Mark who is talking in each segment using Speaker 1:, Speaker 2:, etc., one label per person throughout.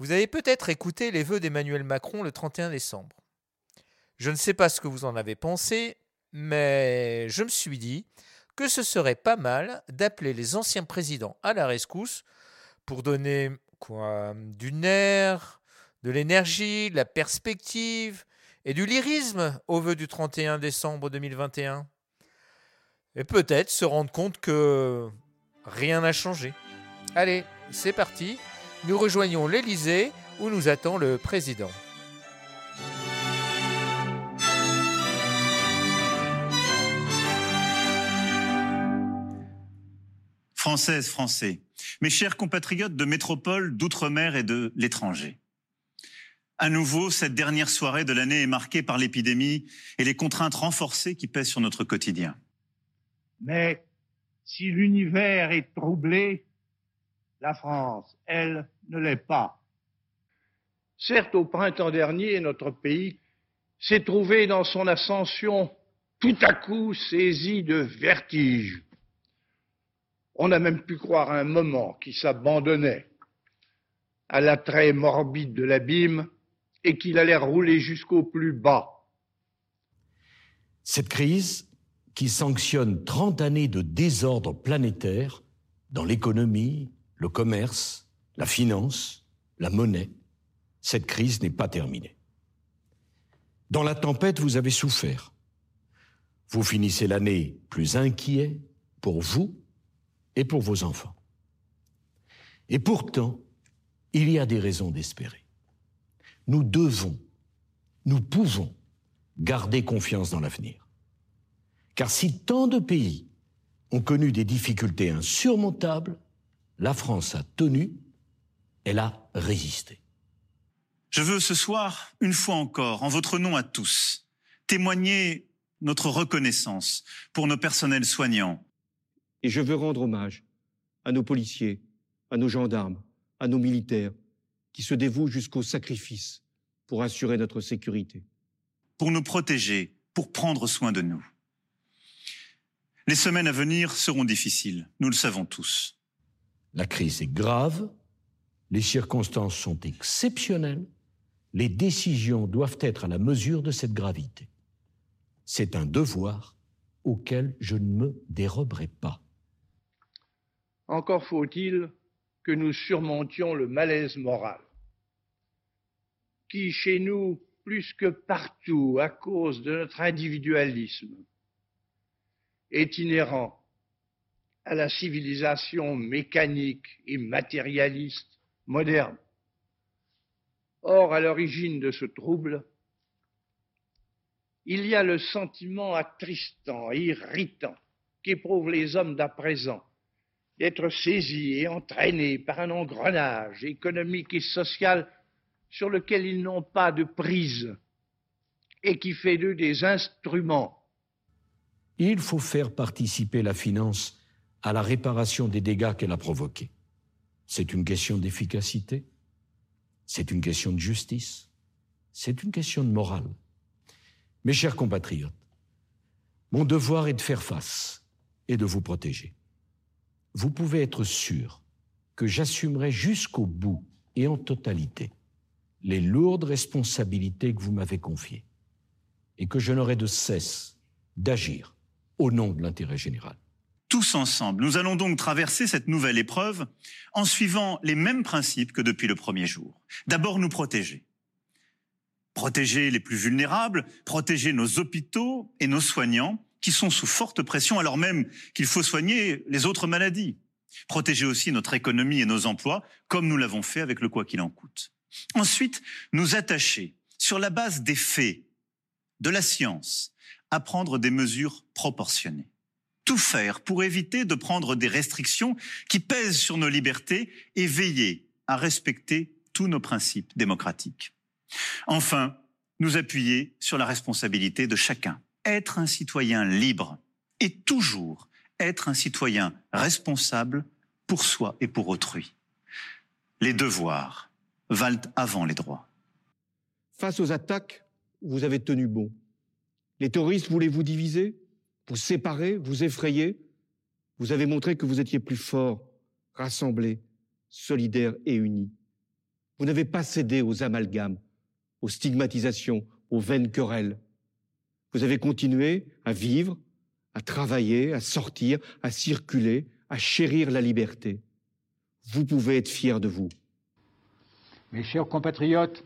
Speaker 1: Vous avez peut-être écouté les vœux d'Emmanuel Macron le 31 décembre. Je ne sais pas ce que vous en avez pensé, mais je me suis dit que ce serait pas mal d'appeler les anciens présidents à la rescousse pour donner quoi du nerf, de l'énergie, de la perspective et du lyrisme aux vœux du 31 décembre 2021. Et peut-être se rendre compte que rien n'a changé. Allez, c'est parti. Nous rejoignons l'Élysée où nous attend le président.
Speaker 2: Françaises, Français, mes chers compatriotes de métropole, d'outre-mer et de l'étranger. À nouveau, cette dernière soirée de l'année est marquée par l'épidémie et les contraintes renforcées qui pèsent sur notre quotidien.
Speaker 3: Mais si l'univers est troublé, la France, elle, ne l'est pas. Certes, au printemps dernier, notre pays s'est trouvé dans son ascension tout à coup saisi de vertige. On a même pu croire un moment qu'il s'abandonnait à l'attrait morbide de l'abîme et qu'il allait rouler jusqu'au plus bas.
Speaker 4: Cette crise, qui sanctionne 30 années de désordre planétaire dans l'économie, le commerce, la finance, la monnaie, cette crise n'est pas terminée. Dans la tempête, vous avez souffert. Vous finissez l'année plus inquiet pour vous et pour vos enfants. Et pourtant, il y a des raisons d'espérer. Nous devons, nous pouvons garder confiance dans l'avenir. Car si tant de pays ont connu des difficultés insurmontables, la France a tenu, elle a résisté.
Speaker 2: Je veux ce soir, une fois encore, en votre nom à tous, témoigner notre reconnaissance pour nos personnels soignants,
Speaker 5: et je veux rendre hommage à nos policiers, à nos gendarmes, à nos militaires, qui se dévouent jusqu'au sacrifice pour assurer notre sécurité.
Speaker 2: Pour nous protéger, pour prendre soin de nous. Les semaines à venir seront difficiles, nous le savons tous.
Speaker 4: La crise est grave, les circonstances sont exceptionnelles, les décisions doivent être à la mesure de cette gravité. C'est un devoir auquel je ne me déroberai pas.
Speaker 3: Encore faut-il que nous surmontions le malaise moral, qui chez nous, plus que partout, à cause de notre individualisme, est inhérent à la civilisation mécanique et matérialiste moderne. Or, à l'origine de ce trouble, il y a le sentiment attristant et irritant qu'éprouvent les hommes d'à présent d'être saisis et entraînés par un engrenage économique et social sur lequel ils n'ont pas de prise et qui fait d'eux des instruments.
Speaker 4: Il faut faire participer la finance à la réparation des dégâts qu'elle a provoqués. C'est une question d'efficacité, c'est une question de justice, c'est une question de morale. Mes chers compatriotes, mon devoir est de faire face et de vous protéger vous pouvez être sûr que j'assumerai jusqu'au bout et en totalité les lourdes responsabilités que vous m'avez confiées et que je n'aurai de cesse d'agir au nom de l'intérêt général.
Speaker 2: Tous ensemble, nous allons donc traverser cette nouvelle épreuve en suivant les mêmes principes que depuis le premier jour. D'abord, nous protéger. Protéger les plus vulnérables, protéger nos hôpitaux et nos soignants, qui sont sous forte pression alors même qu'il faut soigner les autres maladies. Protéger aussi notre économie et nos emplois, comme nous l'avons fait avec le quoi qu'il en coûte. Ensuite, nous attacher, sur la base des faits, de la science, à prendre des mesures proportionnées. Tout faire pour éviter de prendre des restrictions qui pèsent sur nos libertés et veiller à respecter tous nos principes démocratiques. Enfin, nous appuyer sur la responsabilité de chacun être un citoyen libre et toujours être un citoyen responsable pour soi et pour autrui. Les devoirs valent avant les droits.
Speaker 5: Face aux attaques, vous avez tenu bon. Les terroristes voulaient vous diviser, vous séparer, vous effrayer. Vous avez montré que vous étiez plus fort, rassemblés, solidaires et unis. Vous n'avez pas cédé aux amalgames, aux stigmatisations, aux vaines querelles. Vous avez continué à vivre, à travailler, à sortir, à circuler, à chérir la liberté. Vous pouvez être fiers de vous.
Speaker 6: Mes chers compatriotes,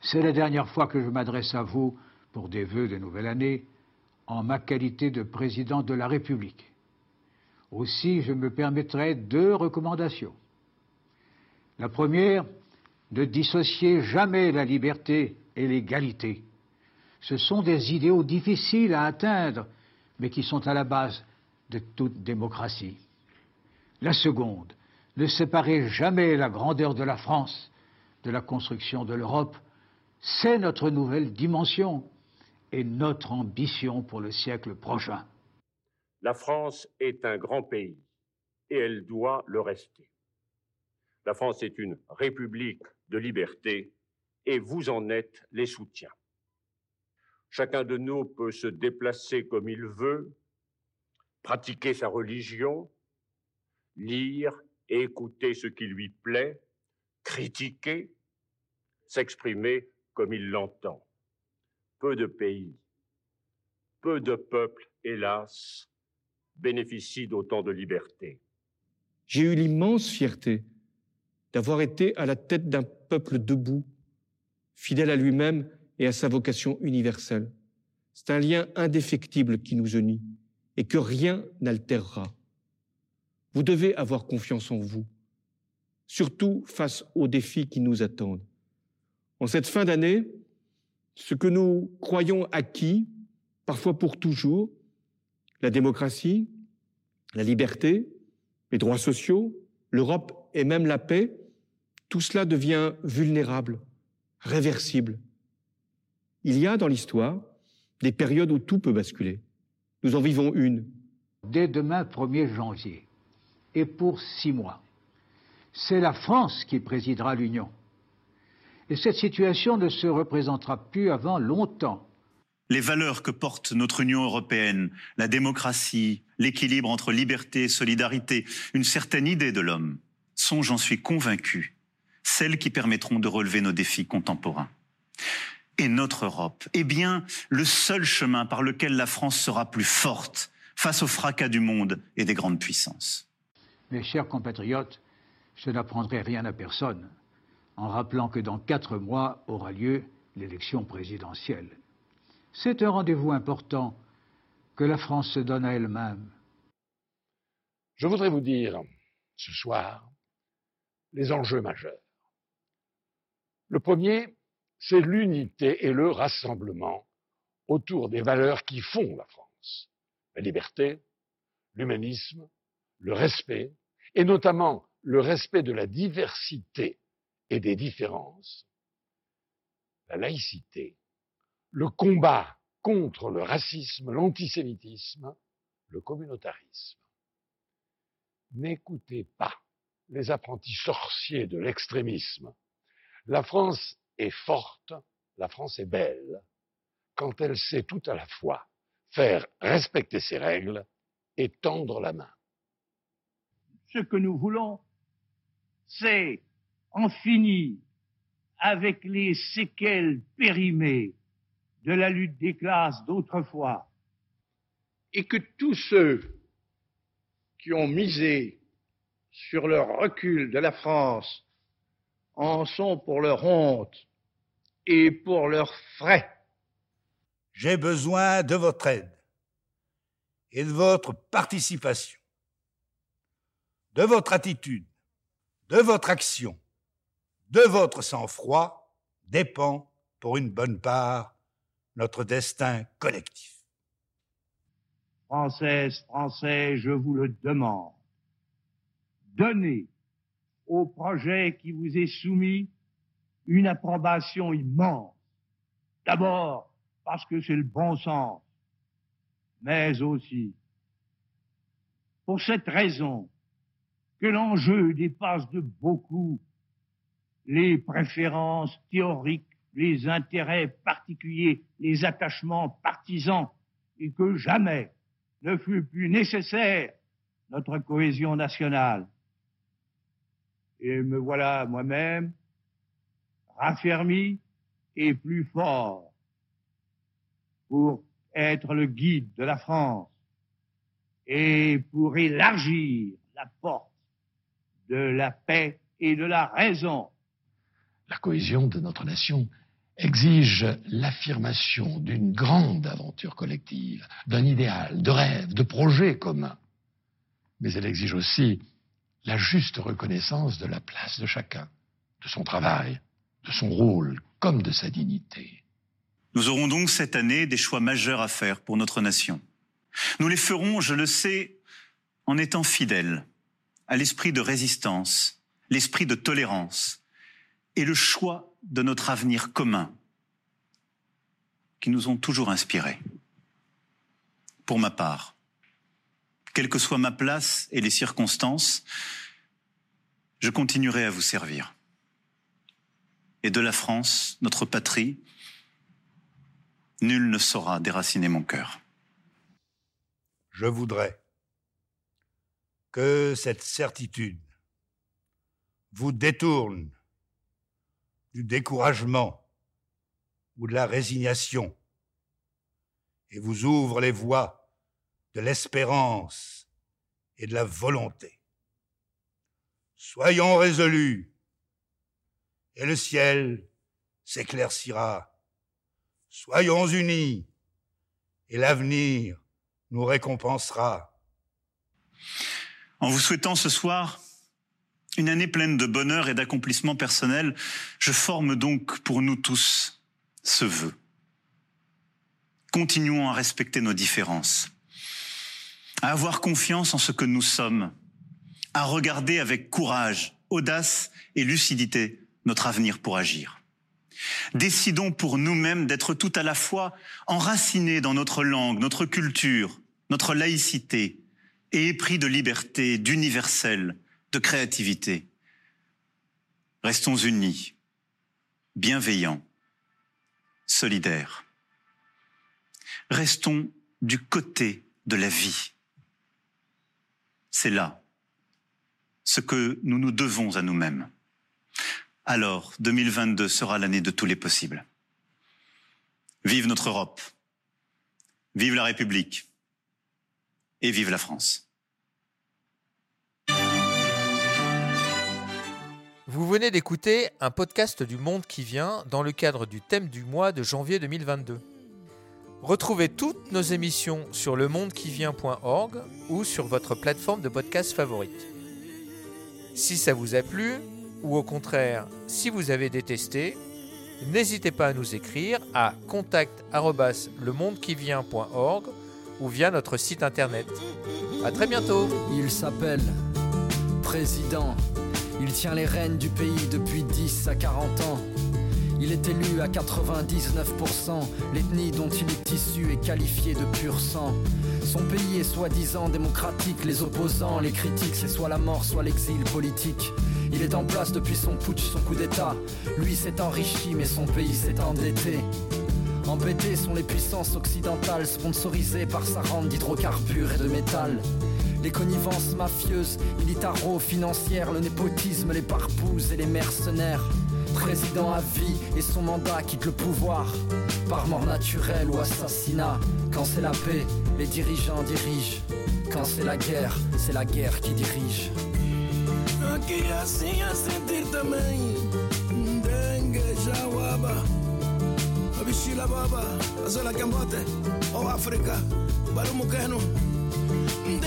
Speaker 6: c'est la dernière fois que je m'adresse à vous pour des vœux de nouvelle année en ma qualité de président de la République. Aussi, je me permettrai deux recommandations. La première, ne dissocier jamais la liberté et l'égalité. Ce sont des idéaux difficiles à atteindre, mais qui sont à la base de toute démocratie. La seconde, ne séparer jamais la grandeur de la France de la construction de l'Europe. C'est notre nouvelle dimension et notre ambition pour le siècle prochain.
Speaker 7: La France est un grand pays et elle doit le rester. La France est une république de liberté et vous en êtes les soutiens. Chacun de nous peut se déplacer comme il veut, pratiquer sa religion, lire et écouter ce qui lui plaît, critiquer, s'exprimer comme il l'entend. Peu de pays, peu de peuples, hélas, bénéficient d'autant de liberté.
Speaker 5: J'ai eu l'immense fierté d'avoir été à la tête d'un peuple debout, fidèle à lui-même et à sa vocation universelle. C'est un lien indéfectible qui nous unit et que rien n'altérera. Vous devez avoir confiance en vous, surtout face aux défis qui nous attendent. En cette fin d'année, ce que nous croyons acquis, parfois pour toujours, la démocratie, la liberté, les droits sociaux, l'Europe et même la paix, tout cela devient vulnérable, réversible. Il y a dans l'histoire des périodes où tout peut basculer. Nous en vivons une.
Speaker 6: Dès demain, 1er janvier, et pour six mois, c'est la France qui présidera l'Union. Et cette situation ne se représentera plus avant longtemps.
Speaker 2: Les valeurs que porte notre Union européenne, la démocratie, l'équilibre entre liberté et solidarité, une certaine idée de l'homme, sont, j'en suis convaincu, celles qui permettront de relever nos défis contemporains. Et notre Europe est bien le seul chemin par lequel la France sera plus forte face au fracas du monde et des grandes puissances.
Speaker 6: Mes chers compatriotes, je n'apprendrai rien à personne en rappelant que dans quatre mois aura lieu l'élection présidentielle. C'est un rendez-vous important que la France se donne à elle-même.
Speaker 8: Je voudrais vous dire ce soir les enjeux majeurs. Le premier, c'est l'unité et le rassemblement autour des valeurs qui font la France. La liberté, l'humanisme, le respect, et notamment le respect de la diversité et des différences, la laïcité, le combat contre le racisme, l'antisémitisme, le communautarisme. N'écoutez pas les apprentis sorciers de l'extrémisme. La France est forte, la France est belle, quand elle sait tout à la fois faire respecter ses règles et tendre la main.
Speaker 3: Ce que nous voulons, c'est en finir avec les séquelles périmées de la lutte des classes d'autrefois, et que tous ceux qui ont misé sur le recul de la France en sont pour leur honte et pour leurs frais.
Speaker 9: J'ai besoin de votre aide et de votre participation, de votre attitude, de votre action, de votre sang-froid dépend, pour une bonne part, notre destin collectif.
Speaker 3: Françaises, Français, je vous le demande, donnez au projet qui vous est soumis une approbation immense. D'abord parce que c'est le bon sens, mais aussi pour cette raison que l'enjeu dépasse de beaucoup les préférences théoriques, les intérêts particuliers, les attachements partisans, et que jamais ne fut plus nécessaire notre cohésion nationale. Et me voilà moi-même raffermi et plus fort pour être le guide de la France et pour élargir la porte de la paix et de la raison.
Speaker 8: La cohésion de notre nation exige l'affirmation d'une grande aventure collective, d'un idéal, de rêve, de projet commun. Mais elle exige aussi la juste reconnaissance de la place de chacun, de son travail, de son rôle comme de sa dignité.
Speaker 2: Nous aurons donc cette année des choix majeurs à faire pour notre nation. Nous les ferons, je le sais, en étant fidèles à l'esprit de résistance, l'esprit de tolérance et le choix de notre avenir commun qui nous ont toujours inspirés. Pour ma part, quelle que soit ma place et les circonstances, je continuerai à vous servir. Et de la France, notre patrie, nul ne saura déraciner mon cœur.
Speaker 9: Je voudrais que cette certitude vous détourne du découragement ou de la résignation et vous ouvre les voies de l'espérance et de la volonté. Soyons résolus et le ciel s'éclaircira. Soyons unis et l'avenir nous récompensera.
Speaker 2: En vous souhaitant ce soir une année pleine de bonheur et d'accomplissement personnel, je forme donc pour nous tous ce vœu. Continuons à respecter nos différences, à avoir confiance en ce que nous sommes, à regarder avec courage, audace et lucidité notre avenir pour agir. Décidons pour nous-mêmes d'être tout à la fois enracinés dans notre langue, notre culture, notre laïcité, et épris de liberté, d'universel, de créativité. Restons unis, bienveillants, solidaires. Restons du côté de la vie. C'est là ce que nous nous devons à nous-mêmes. Alors, 2022 sera l'année de tous les possibles. Vive notre Europe. Vive la République. Et vive la France.
Speaker 1: Vous venez d'écouter un podcast du Monde qui vient dans le cadre du thème du mois de janvier 2022. Retrouvez toutes nos émissions sur lemondequivient.org ou sur votre plateforme de podcast favorite. Si ça vous a plu, ou au contraire, si vous avez détesté, n'hésitez pas à nous écrire à contact@lemondequivient.org ou via notre site internet. À très bientôt.
Speaker 10: Il s'appelle président. Il tient les rênes du pays depuis 10 à 40 ans. Il est élu à 99%. L'ethnie dont il est issu est qualifiée de pur sang. Son pays est soi-disant démocratique. Les opposants, les critiques, c'est soit la mort, soit l'exil politique. Il est en place depuis son putsch, son coup d'état. Lui s'est enrichi, mais son pays s'est endetté. Embêtés sont les puissances occidentales sponsorisées par sa rente d'hydrocarbures et de métal. Les connivences mafieuses, militaro-financières, le népotisme, les barbouzes et les mercenaires. Président à vie et son mandat quitte le pouvoir par mort naturelle ou assassinat. Quand c'est la paix, les dirigeants dirigent. Quand c'est la guerre, c'est la guerre qui dirige.
Speaker 11: O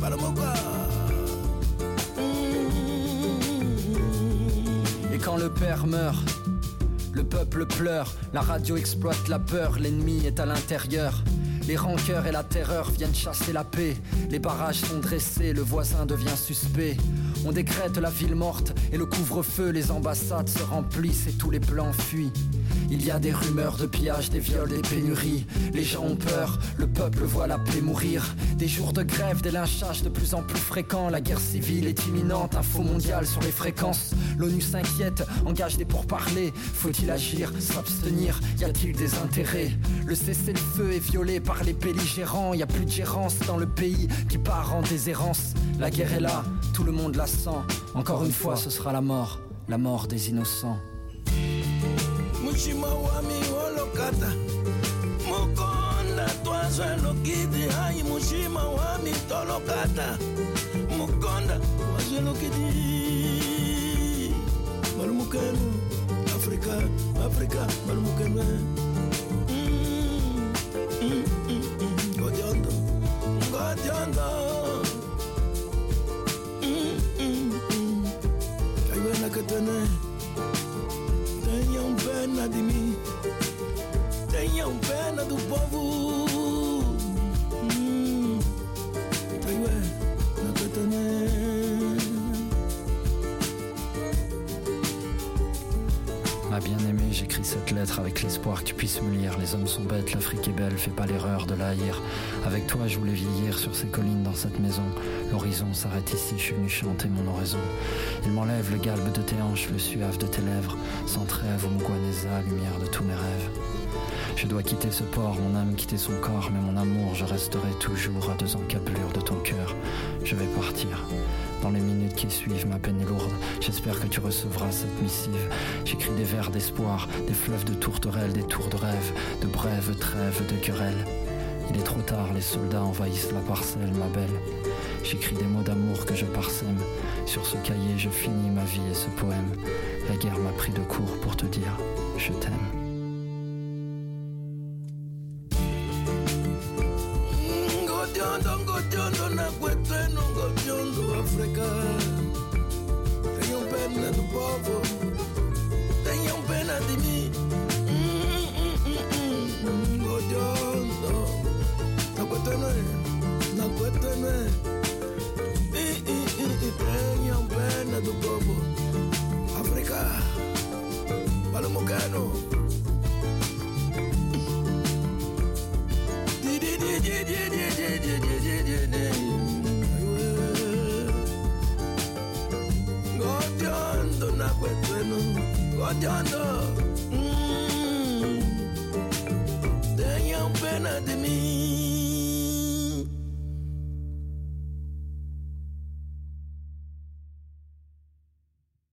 Speaker 11: Barumuka
Speaker 10: Et quand le père meurt, le peuple pleure, la radio exploite la peur, l'ennemi est à l'intérieur. Les rancœurs et la terreur viennent chasser la paix. Les barrages sont dressés, le voisin devient suspect. On décrète la ville morte et le couvre-feu, les ambassades se remplissent et tous les plans fuient. Il y a des rumeurs de pillage, des viols, des pénuries. Les gens ont peur, le peuple voit la paix mourir. Des jours de grève, des lynchages de plus en plus fréquents. La guerre civile est imminente, info mondiale sur les fréquences. L'ONU s'inquiète, engage des pourparlers. Faut-il agir, s'abstenir? Y a-t-il des intérêts? Le cessez-le-feu est violé par les belligérants. Y a plus de gérance dans le pays qui part en déshérence. La guerre est là, tout le monde la sent. Encore une fois, ce sera la mort, la mort des innocents.
Speaker 11: Mushima wami wolokata Mukonda twazwe lokidi Hai mushima wami tolokata Mukonda twazwe lokidi Malumukenu Afrika, Afrika, malumukenu
Speaker 10: avec l'espoir que tu puisses me lire. Les hommes sont bêtes, l'Afrique est belle, fais pas l'erreur de la haïr. Avec toi, je voulais vieillir sur ces collines dans cette maison. L'horizon s'arrête ici, je suis venu chanter mon oraison. Il m'enlève le galbe de tes hanches, le suave de tes lèvres, sans trêve au Mugwaneza, lumière de tous mes rêves. Je dois quitter ce port, mon âme quitter son corps, mais mon amour, je resterai toujours à deux encablures de ton cœur. Je vais partir. Dans les minutes qui suivent, ma peine est lourde. J'espère que tu recevras cette missive. J'écris des vers d'espoir, des fleuves de tourterelles, des tours de rêve, de brèves trêves de querelles. Il est trop tard, les soldats envahissent la parcelle, ma belle. J'écris des mots d'amour que je parsème. Sur ce cahier, je finis ma vie et ce poème. La guerre m'a pris de court pour te dire, je t'aime.